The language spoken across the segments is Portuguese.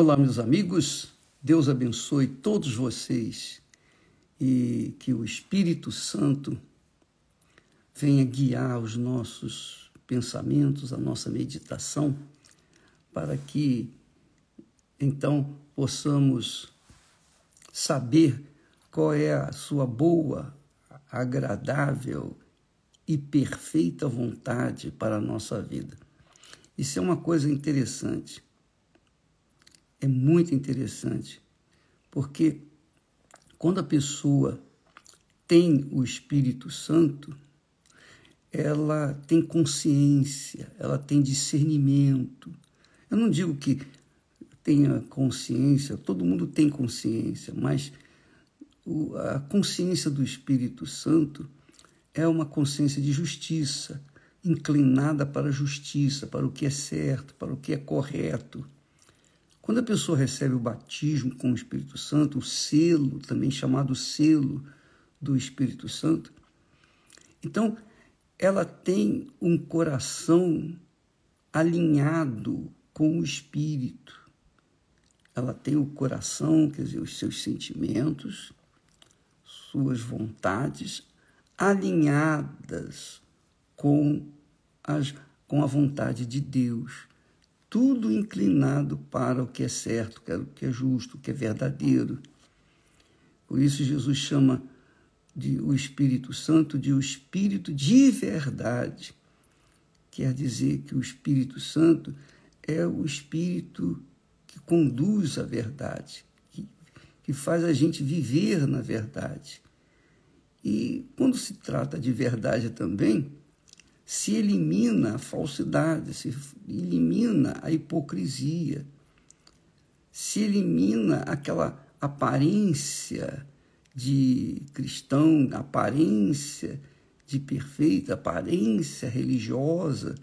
Olá, meus amigos. Deus abençoe todos vocês e que o Espírito Santo venha guiar os nossos pensamentos, a nossa meditação, para que então possamos saber qual é a sua boa, agradável e perfeita vontade para a nossa vida. Isso é uma coisa interessante. É muito interessante, porque quando a pessoa tem o Espírito Santo, ela tem consciência, ela tem discernimento. Eu não digo que tenha consciência, todo mundo tem consciência, mas a consciência do Espírito Santo é uma consciência de justiça, inclinada para a justiça, para o que é certo, para o que é correto. Quando a pessoa recebe o batismo com o Espírito Santo, o selo, também chamado selo do Espírito Santo, então ela tem um coração alinhado com o Espírito. Ela tem o coração, quer dizer, os seus sentimentos, suas vontades alinhadas com, as, com a vontade de Deus tudo inclinado para o que é certo, o que é justo, o que é verdadeiro. Por isso Jesus chama de, o Espírito Santo de o Espírito de verdade. Quer dizer que o Espírito Santo é o Espírito que conduz à verdade, que, que faz a gente viver na verdade. E quando se trata de verdade também, se elimina a falsidade, se elimina a hipocrisia, se elimina aquela aparência de cristão, aparência de perfeita, aparência religiosa,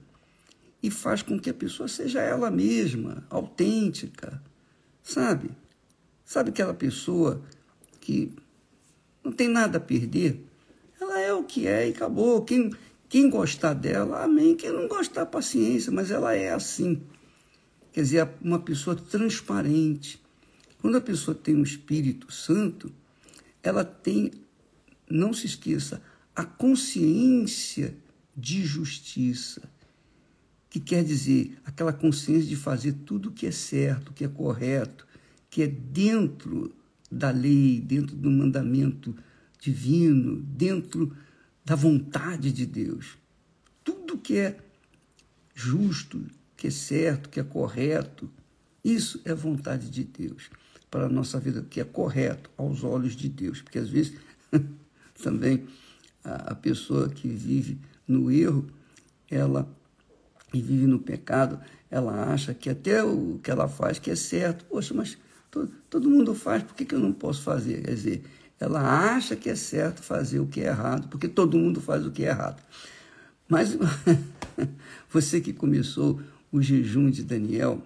e faz com que a pessoa seja ela mesma, autêntica, sabe? Sabe aquela pessoa que não tem nada a perder? Ela é o que é e acabou. Quem, quem gostar dela, amém. Quem não gostar, paciência, mas ela é assim. Quer dizer, uma pessoa transparente. Quando a pessoa tem um Espírito Santo, ela tem, não se esqueça, a consciência de justiça, que quer dizer aquela consciência de fazer tudo o que é certo, que é correto, que é dentro da lei, dentro do mandamento divino, dentro da vontade de Deus. Tudo que é justo, que é certo, que é correto, isso é vontade de Deus para a nossa vida, que é correto aos olhos de Deus. Porque às vezes também a, pessoa que vive no erro, ela e vive no pecado, ela acha que até o que ela faz que é certo. Poxa, mas todo, todo mundo faz, por que, que eu não posso fazer? Quer dizer, ela acha que é certo fazer o que é errado, porque todo mundo faz o que é errado. Mas você que começou o jejum de Daniel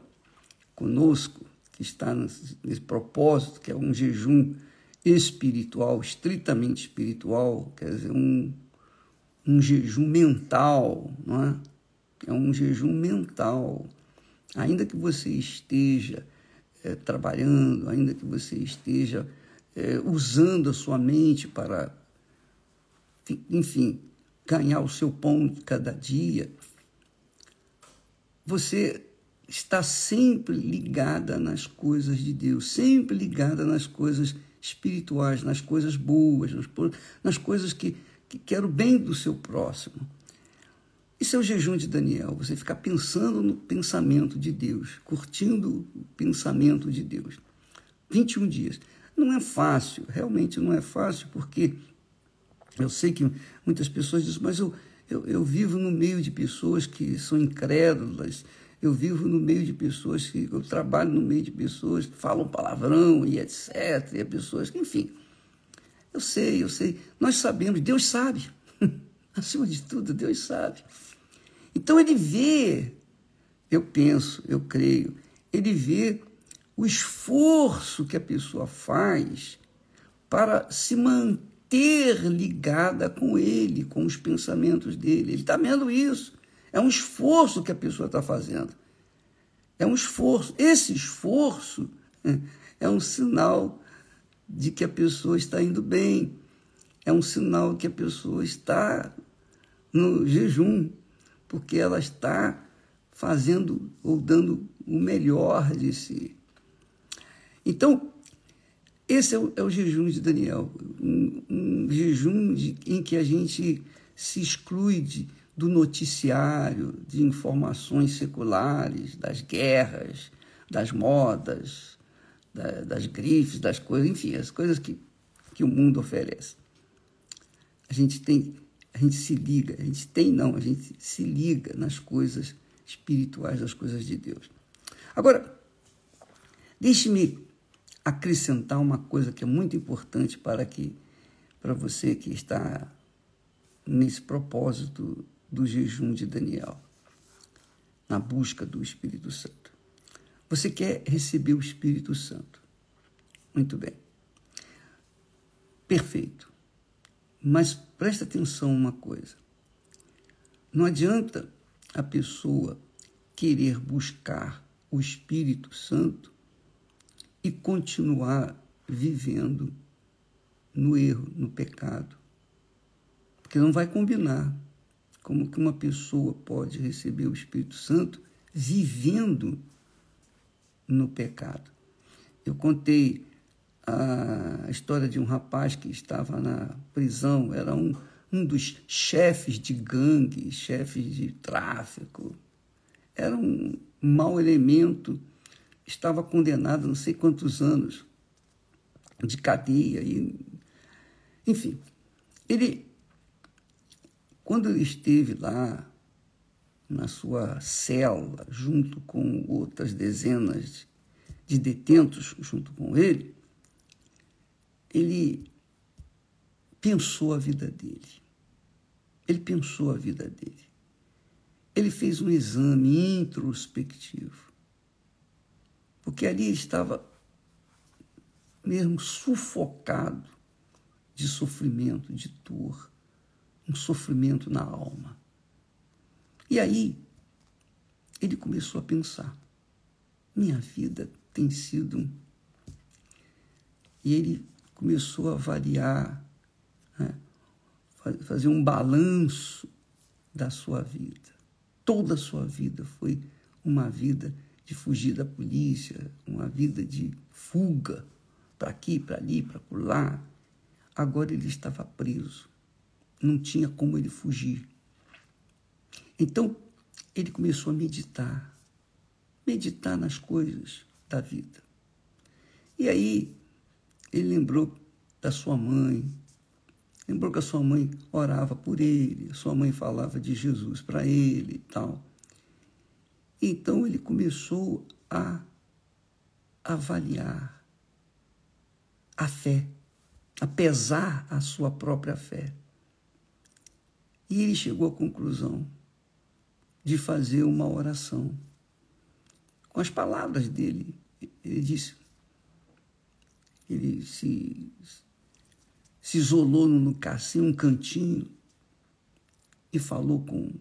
conosco, que está nesse propósito, que é um jejum espiritual, estritamente espiritual, quer dizer, um, um jejum mental, não é? É um jejum mental. Ainda que você esteja é, trabalhando, ainda que você esteja é, usando a sua mente para, enfim, ganhar o seu pão de cada dia, você está sempre ligada nas coisas de Deus, sempre ligada nas coisas espirituais, nas coisas boas, nas, coisas que, que o bem do seu próximo. Isso é o jejum de Daniel, você ficar pensando no pensamento de Deus, curtindo o pensamento de Deus. 21 dias. Não é fácil, realmente não é fácil, porque eu sei que muitas pessoas dizem, mas eu, eu, eu vivo no meio de pessoas que são incrédulas, eu vivo no meio de pessoas que. Eu trabalho no meio de pessoas que falam palavrão e etc. E pessoas que, enfim. Eu sei, eu sei. Nós sabemos, Deus sabe. Acima de tudo, Deus sabe. Então ele vê, eu penso, eu creio, ele vê o esforço que a pessoa faz para se manter ligada com ele, com os pensamentos dele. Ele está vendo isso. É um esforço que a pessoa está fazendo. É um esforço. Esse esforço é um sinal de que a pessoa está indo bem. É um sinal que a pessoa está no jejum, porque ela está fazendo ou dando o melhor de si. Então, esse é o, é o jejum de Daniel, um, um jejum de, em que a gente se exclui de, do noticiário, de informações seculares, das guerras, das modas, da, das grifes, das coisas, enfim, as coisas que, que o mundo oferece. A gente tem, a gente se liga, a gente tem não, a gente se liga nas coisas espirituais, das coisas de Deus. Agora, deixe-me acrescentar uma coisa que é muito importante para que para você que está nesse propósito do jejum de Daniel, na busca do Espírito Santo. Você quer receber o Espírito Santo. Muito bem. Perfeito. Mas presta atenção uma coisa. Não adianta a pessoa querer buscar o Espírito Santo e continuar vivendo no erro, no pecado. Porque não vai combinar como que uma pessoa pode receber o Espírito Santo vivendo no pecado. Eu contei a história de um rapaz que estava na prisão, era um, um dos chefes de gangue, chefes de tráfico. Era um mau elemento estava condenado não sei quantos anos de cadeia. E, enfim, ele, quando ele esteve lá na sua cela, junto com outras dezenas de detentos junto com ele, ele pensou a vida dele. Ele pensou a vida dele. Ele fez um exame introspectivo porque ali estava mesmo sufocado de sofrimento, de dor, um sofrimento na alma. E aí ele começou a pensar: minha vida tem sido. E ele começou a avaliar, né? fazer um balanço da sua vida. Toda a sua vida foi uma vida de fugir da polícia, uma vida de fuga para aqui, para ali, para lá. Agora ele estava preso, não tinha como ele fugir. Então ele começou a meditar, meditar nas coisas da vida. E aí ele lembrou da sua mãe, lembrou que a sua mãe orava por ele, sua mãe falava de Jesus para ele e tal. Então ele começou a avaliar a fé, a pesar a sua própria fé. E ele chegou à conclusão de fazer uma oração. Com as palavras dele, ele disse, ele se, se isolou no cassinho, um cantinho, e falou com,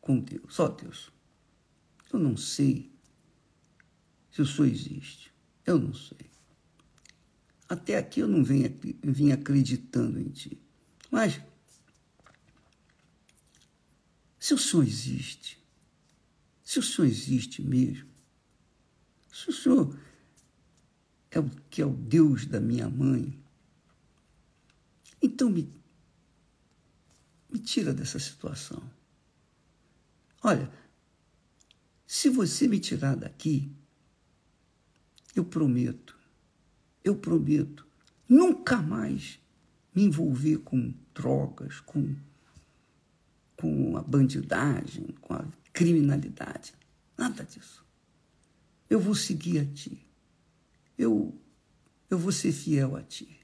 com Deus. Só Deus, eu não sei se o Senhor existe. Eu não sei. Até aqui eu não venho, vim acreditando em Ti. Mas, se o Senhor existe, se o Senhor existe mesmo, se o Senhor é o que é o Deus da minha mãe, então me, me tira dessa situação. Olha, se você me tirar daqui, eu prometo, eu prometo nunca mais me envolver com drogas, com, com a bandidagem, com a criminalidade. Nada disso. Eu vou seguir a ti. Eu, eu vou ser fiel a ti.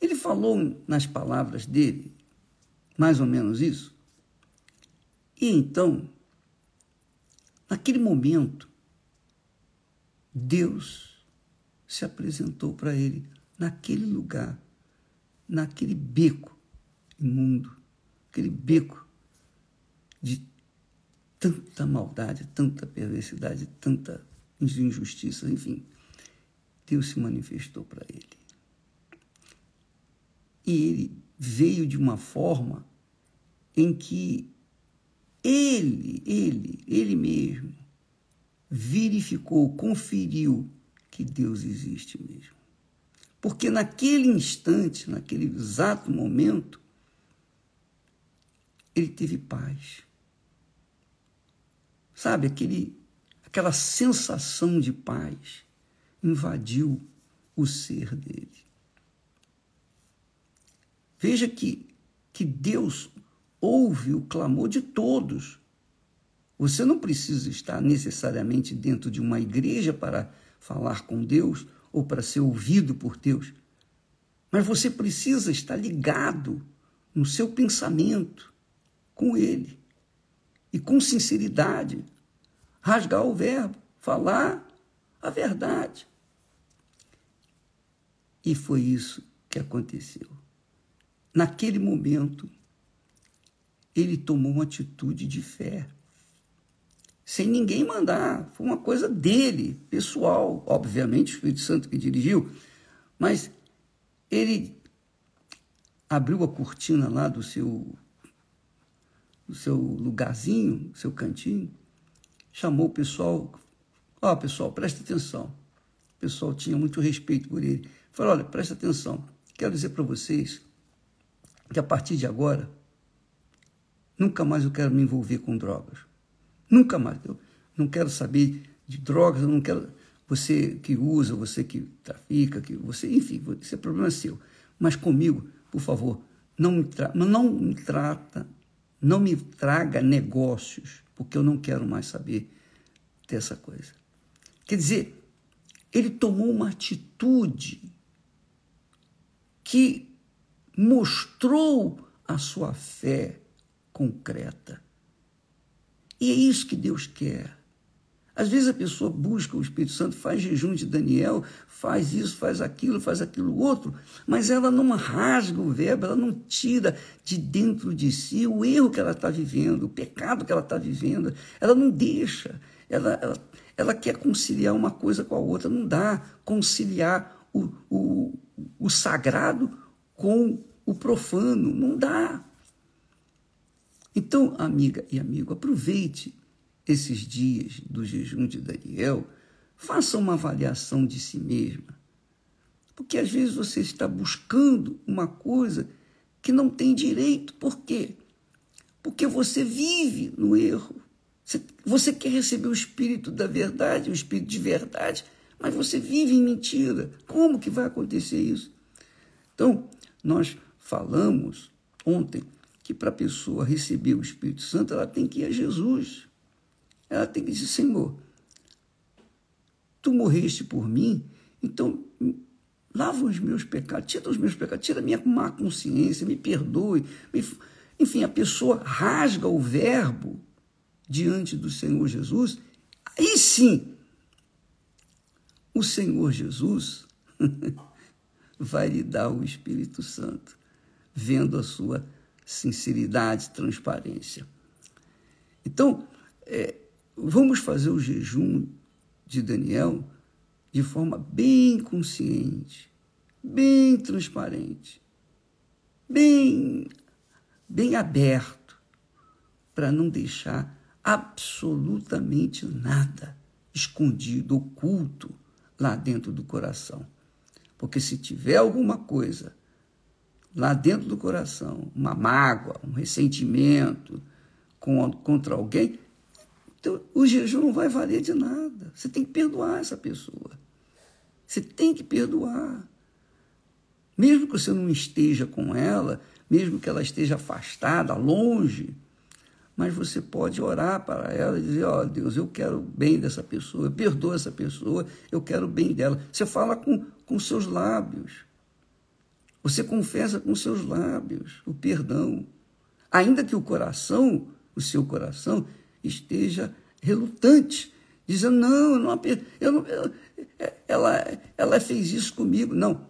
Ele falou nas palavras dele, mais ou menos isso. E então Naquele momento, Deus se apresentou para ele naquele lugar, naquele beco imundo, aquele beco de tanta maldade, tanta perversidade, tanta injustiça, enfim. Deus se manifestou para ele. E ele veio de uma forma em que ele, ele, ele mesmo verificou, conferiu que Deus existe mesmo. Porque naquele instante, naquele exato momento, ele teve paz. Sabe, aquele, aquela sensação de paz invadiu o ser dele. Veja que, que Deus ouve o clamor de todos. Você não precisa estar necessariamente dentro de uma igreja para falar com Deus ou para ser ouvido por Deus, mas você precisa estar ligado no seu pensamento com Ele e com sinceridade, rasgar o verbo, falar a verdade. E foi isso que aconteceu. Naquele momento, ele tomou uma atitude de fé, sem ninguém mandar. Foi uma coisa dele, pessoal. Obviamente, o Espírito Santo que dirigiu, mas ele abriu a cortina lá do seu, do seu lugarzinho, seu cantinho, chamou o pessoal. Ó, oh, pessoal, presta atenção. O pessoal tinha muito respeito por ele. Falou: olha, presta atenção. Quero dizer para vocês que a partir de agora, nunca mais eu quero me envolver com drogas. Nunca mais. Eu não quero saber de drogas, eu não quero. Você que usa, você que trafica, que você, enfim, esse é problema seu. Mas comigo, por favor, não me, tra não me trata, não me traga negócios, porque eu não quero mais saber dessa coisa. Quer dizer, ele tomou uma atitude que mostrou a sua fé concreta. E é isso que Deus quer. Às vezes a pessoa busca o Espírito Santo, faz jejum de Daniel, faz isso, faz aquilo, faz aquilo outro, mas ela não rasga o verbo, ela não tira de dentro de si o erro que ela está vivendo, o pecado que ela está vivendo, ela não deixa, ela, ela, ela quer conciliar uma coisa com a outra, não dá conciliar o, o, o sagrado com o profano. Não dá. Então, amiga e amigo, aproveite esses dias do jejum de Daniel, faça uma avaliação de si mesma. Porque às vezes você está buscando uma coisa que não tem direito. Por quê? Porque você vive no erro. Você quer receber o espírito da verdade, o espírito de verdade, mas você vive em mentira. Como que vai acontecer isso? Então, nós falamos ontem que para a pessoa receber o Espírito Santo, ela tem que ir a Jesus. Ela tem que dizer: Senhor, tu morreste por mim, então lava os meus pecados, tira os meus pecados, tira a minha má consciência, me perdoe. Me... Enfim, a pessoa rasga o verbo diante do Senhor Jesus, aí sim, o Senhor Jesus vai lhe dar o Espírito Santo, vendo a sua sinceridade, transparência. Então, é, vamos fazer o jejum de Daniel de forma bem consciente, bem transparente, bem, bem aberto, para não deixar absolutamente nada escondido, oculto lá dentro do coração. Porque se tiver alguma coisa lá dentro do coração, uma mágoa, um ressentimento contra alguém, então, o jejum não vai valer de nada. Você tem que perdoar essa pessoa. Você tem que perdoar. Mesmo que você não esteja com ela, mesmo que ela esteja afastada, longe, mas você pode orar para ela e dizer: Ó oh, Deus, eu quero bem dessa pessoa, eu perdoo essa pessoa, eu quero bem dela. Você fala com, com seus lábios. Você confessa com seus lábios o perdão. Ainda que o coração, o seu coração, esteja relutante, dizendo: Não, não, eu não eu, ela, ela fez isso comigo. Não,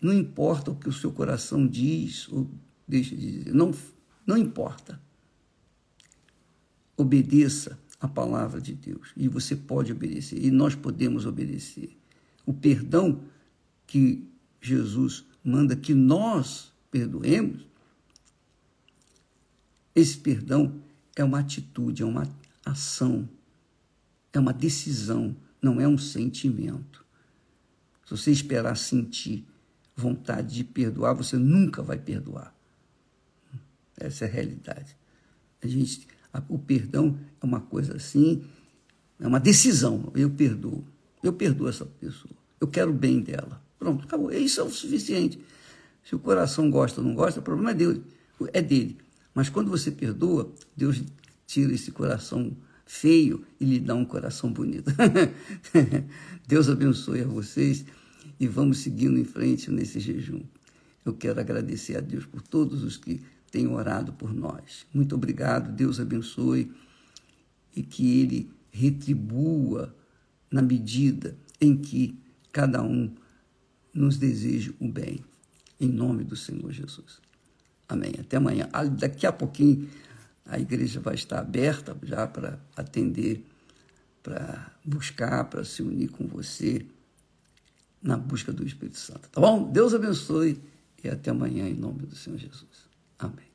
não importa o que o seu coração diz ou deixa de dizer, não, não importa. obedeça a palavra de Deus. E você pode obedecer, e nós podemos obedecer. O perdão que Jesus manda que nós perdoemos, esse perdão é uma atitude, é uma ação, é uma decisão, não é um sentimento. Se você esperar sentir vontade de perdoar, você nunca vai perdoar. Essa é a realidade. A gente, a, o perdão é uma coisa assim, é uma decisão. Eu perdoo. Eu perdoo essa pessoa. Eu quero o bem dela. Pronto, acabou. Isso é o suficiente. Se o coração gosta ou não gosta, o problema é dele. É dele. Mas quando você perdoa, Deus tira esse coração feio e lhe dá um coração bonito. Deus abençoe a vocês e vamos seguindo em frente nesse jejum. Eu quero agradecer a Deus por todos os que têm orado por nós. Muito obrigado, Deus abençoe e que Ele retribua na medida em que cada um nos deseja o bem. Em nome do Senhor Jesus. Amém. Até amanhã. Ah, daqui a pouquinho a igreja vai estar aberta já para atender, para buscar, para se unir com você na busca do Espírito Santo. Tá bom? Deus abençoe e até amanhã em nome do Senhor Jesus. Amém.